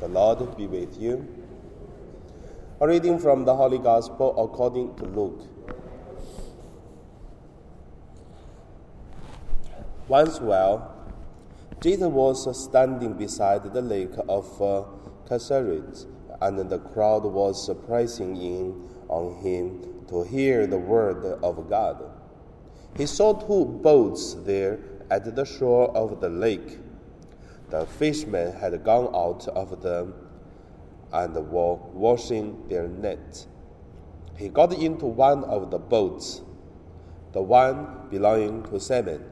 The Lord be with you. A reading from the Holy Gospel according to Luke. Once while, Jesus was standing beside the lake of Gennesaret, and the crowd was pressing in on him to hear the word of God. He saw two boats there at the shore of the lake. The fishermen had gone out of them and were washing their nets. He got into one of the boats, the one belonging to Simon,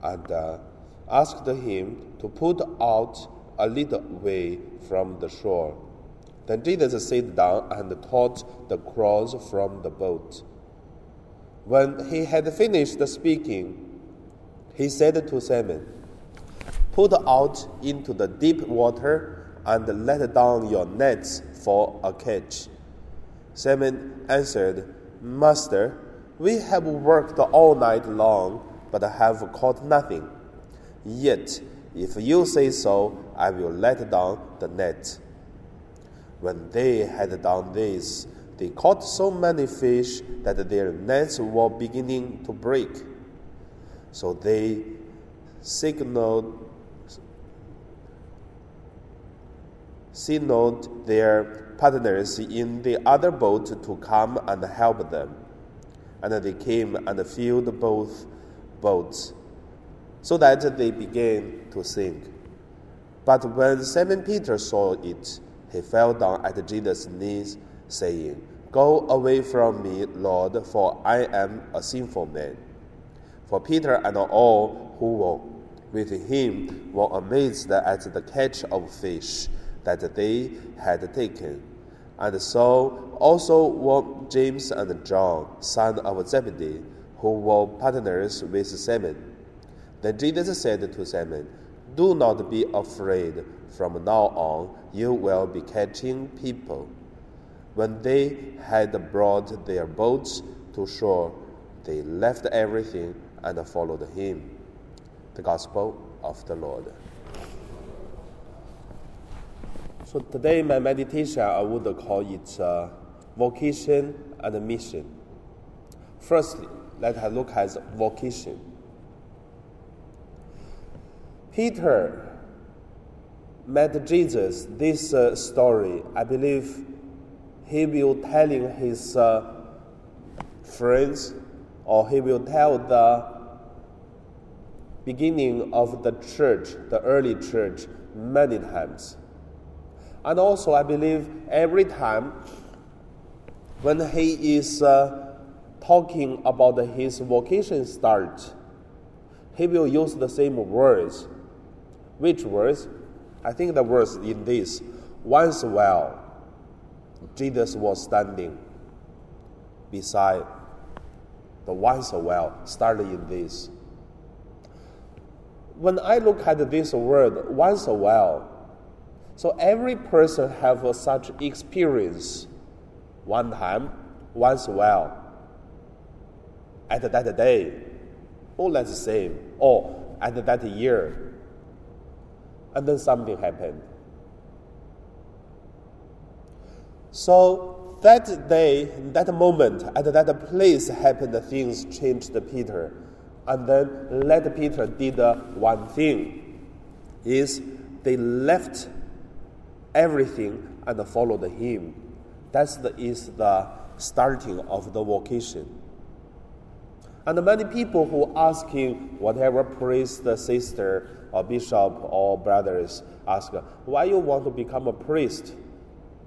and uh, asked him to put out a little way from the shore. Then Jesus sat down and taught the crowds from the boat. When he had finished speaking, he said to Simon, Put out into the deep water and let down your nets for a catch. Simon answered, Master, we have worked all night long, but have caught nothing. Yet, if you say so, I will let down the net. When they had done this, they caught so many fish that their nets were beginning to break. So they signaled, signaled their partners in the other boat to come and help them. And they came and filled both boats, so that they began to sink. But when Simon Peter saw it, he fell down at Jesus' knees, saying, Go away from me, Lord, for I am a sinful man. For Peter and all who were with him were amazed at the catch of fish that they had taken. And so also were James and John, son of Zebedee, who were partners with Simon. Then Jesus said to Simon, Do not be afraid. From now on, you will be catching people. When they had brought their boats to shore, they left everything and followed him. The Gospel of the Lord. So today, my meditation, I would call it uh, vocation and mission. Firstly, let us look at vocation. Peter met Jesus. This uh, story, I believe, he will telling his uh, friends, or he will tell the beginning of the church, the early church, many times. And also, I believe every time when he is uh, talking about his vocation start, he will use the same words. Which words? I think the words in this. Once a while, Jesus was standing beside the once a while, started in this. When I look at this word, once a while, so every person have such experience one time, once while, at that day, or let's say, or at that year, and then something happened. So that day, that moment, at that place happened, things changed Peter. And then let Peter did one thing, is they left everything and followed him. That is the starting of the vocation. And many people who asking whatever priest, sister, or bishop, or brothers ask, why you want to become a priest?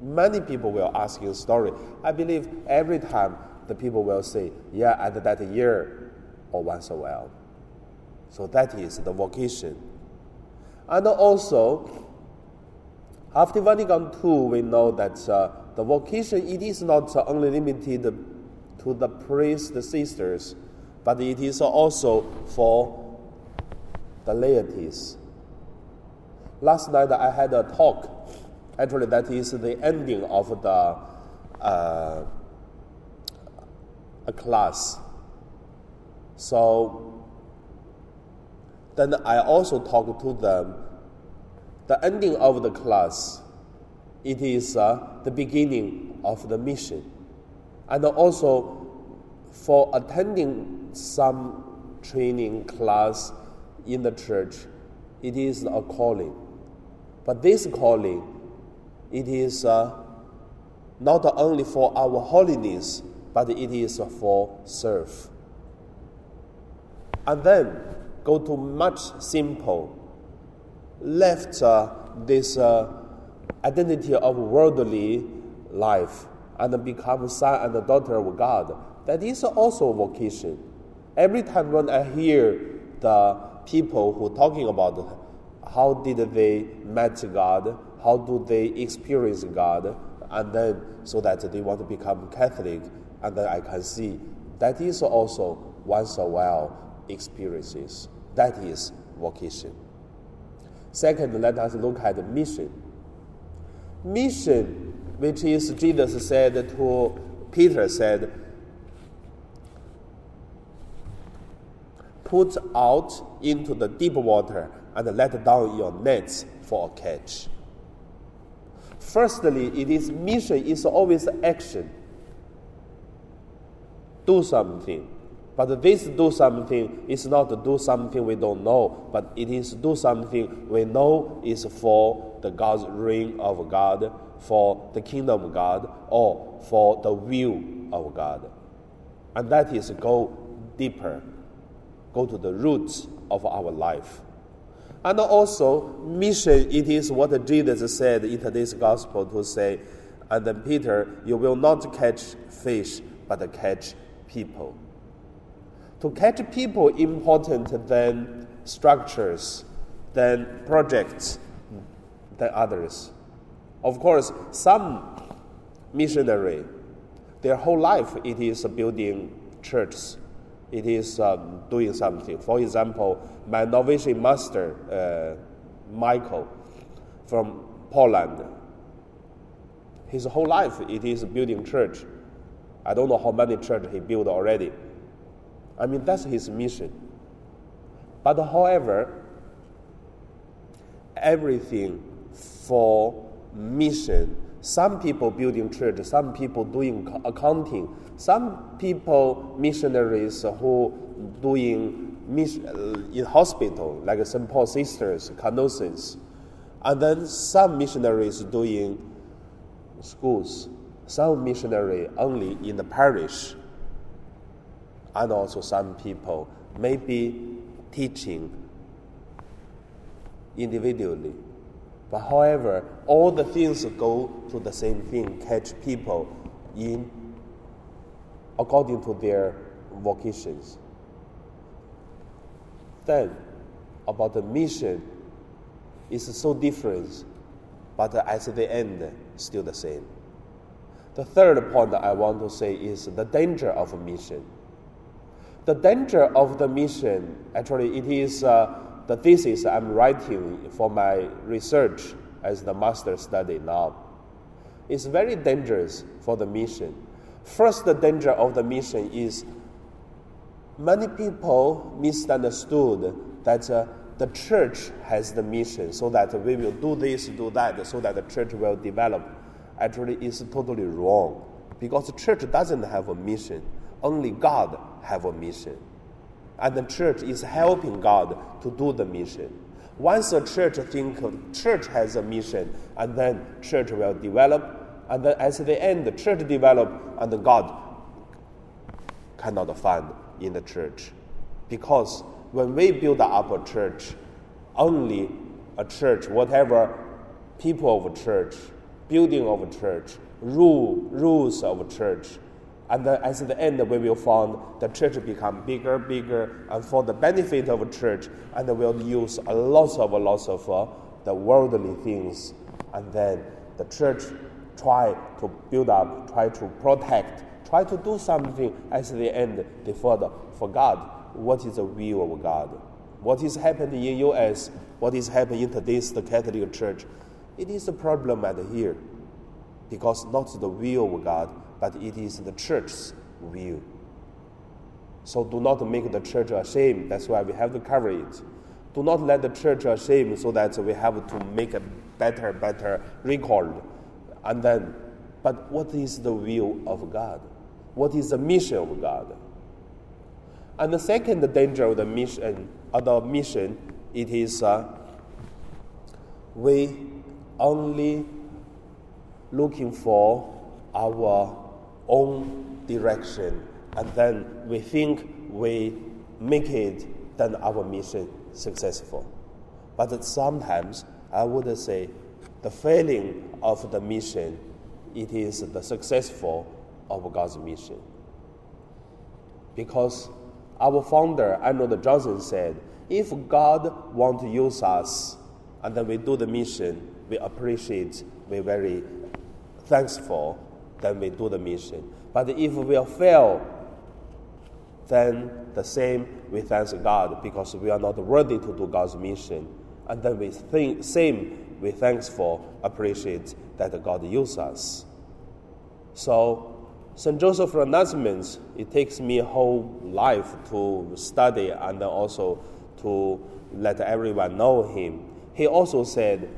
Many people will ask you story. I believe every time the people will say, yeah, at that year or once a while. So that is the vocation. And also, after Vatican II, we know that uh, the vocation it is not only limited to the priests, the sisters, but it is also for the laities. Last night I had a talk. Actually, that is the ending of the uh, a class. So then I also talked to them the ending of the class, it is uh, the beginning of the mission. And also, for attending some training class in the church, it is a calling. But this calling, it is uh, not only for our holiness, but it is for serve. And then go to much simple, left uh, this uh, identity of worldly life and become son and daughter of God. That is also a vocation. Every time when I hear the people who talking about how did they met God, how do they experience God, and then so that they want to become Catholic, and then I can see that is also once a while experiences. That is vocation. Second, let us look at the mission. Mission, which is Jesus said to Peter, said, Put out into the deep water and let down your nets for a catch. Firstly, it is mission is always action. Do something. But this do something is not do something we don't know, but it is do something we know is for the God's reign of God, for the kingdom of God, or for the will of God. And that is go deeper, go to the roots of our life. And also, mission, it is what Jesus said in today's gospel to say, and then Peter, you will not catch fish, but catch people. To catch people important than structures, than projects, than others. Of course, some missionary, their whole life it is building churches it is um, doing something. For example, my Novitiate master, uh, Michael, from Poland, his whole life it is building church. I don't know how many church he built already. I mean, that's his mission. But however, everything for mission, some people building church, some people doing accounting, some people, missionaries who doing uh, in hospital, like St. Paul Sisters, Canossians, and then some missionaries doing schools, some missionary only in the parish, and also some people maybe teaching individually. But however, all the things go to the same thing, catch people in according to their vocations. Then, about the mission is so different, but at the end, still the same. The third point I want to say is the danger of a mission. The danger of the mission, actually, it is uh, the thesis I'm writing for my research as the master study now. It's very dangerous for the mission First the danger of the mission is many people misunderstood that uh, the church has the mission so that we will do this, do that, so that the church will develop. Actually, it's totally wrong because the church doesn't have a mission. Only God have a mission. And the church is helping God to do the mission. Once a church think church has a mission, and then church will develop, and then at the end, the church develop, and God cannot find in the church. Because when we build up a church, only a church, whatever people of a church, building of a church, rule, rules of a church, and then at the end we will find the church become bigger, bigger, and for the benefit of a church, and we'll use a lot of a lot of uh, the worldly things, and then the church try to build up, try to protect, try to do something at the end, they for, for God. What is the will of God? What is happening in U.S., what is happening in today's the Catholic Church, it is a problem at here. Because not the will of God, but it is the church's will. So do not make the church ashamed. That's why we have to cover it. Do not let the church ashamed so that we have to make a better, better record And then, but what is the will of God? What is the mission of God? And the second danger of the mission, of the mission, it is uh, we only looking for our own direction, and then we think we make it, then our mission successful. But sometimes I would say the failing of the mission, it is the successful of God's mission. Because our founder, Arnold Janssen, said, if God want to use us and then we do the mission, we appreciate, we're very thankful, then we do the mission. But if we fail, then the same we thank God because we are not worthy to do God's mission. And then we think, same we thankful, appreciate that God uses us. So St. Joseph Freinademetz, it takes me a whole life to study and also to let everyone know him. He also said,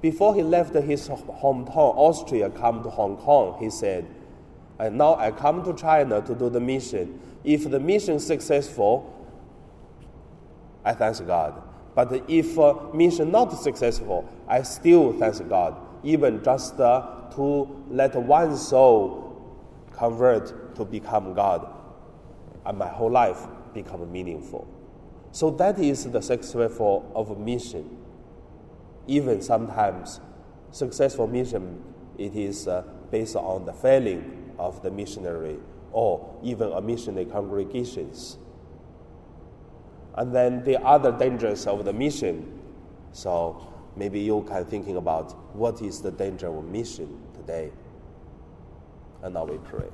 before he left his hometown, Austria, come to Hong Kong, he said, and now I come to China to do the mission. If the mission is successful, I thank God. But if uh, mission not successful, I still thank God, even just uh, to let one soul convert to become God, and my whole life become meaningful. So that is the successful of a mission. Even sometimes, successful mission it is uh, based on the failing of the missionary or even a missionary congregations. And then the other dangers of the mission. So maybe you can thinking about what is the danger of mission today and now we pray.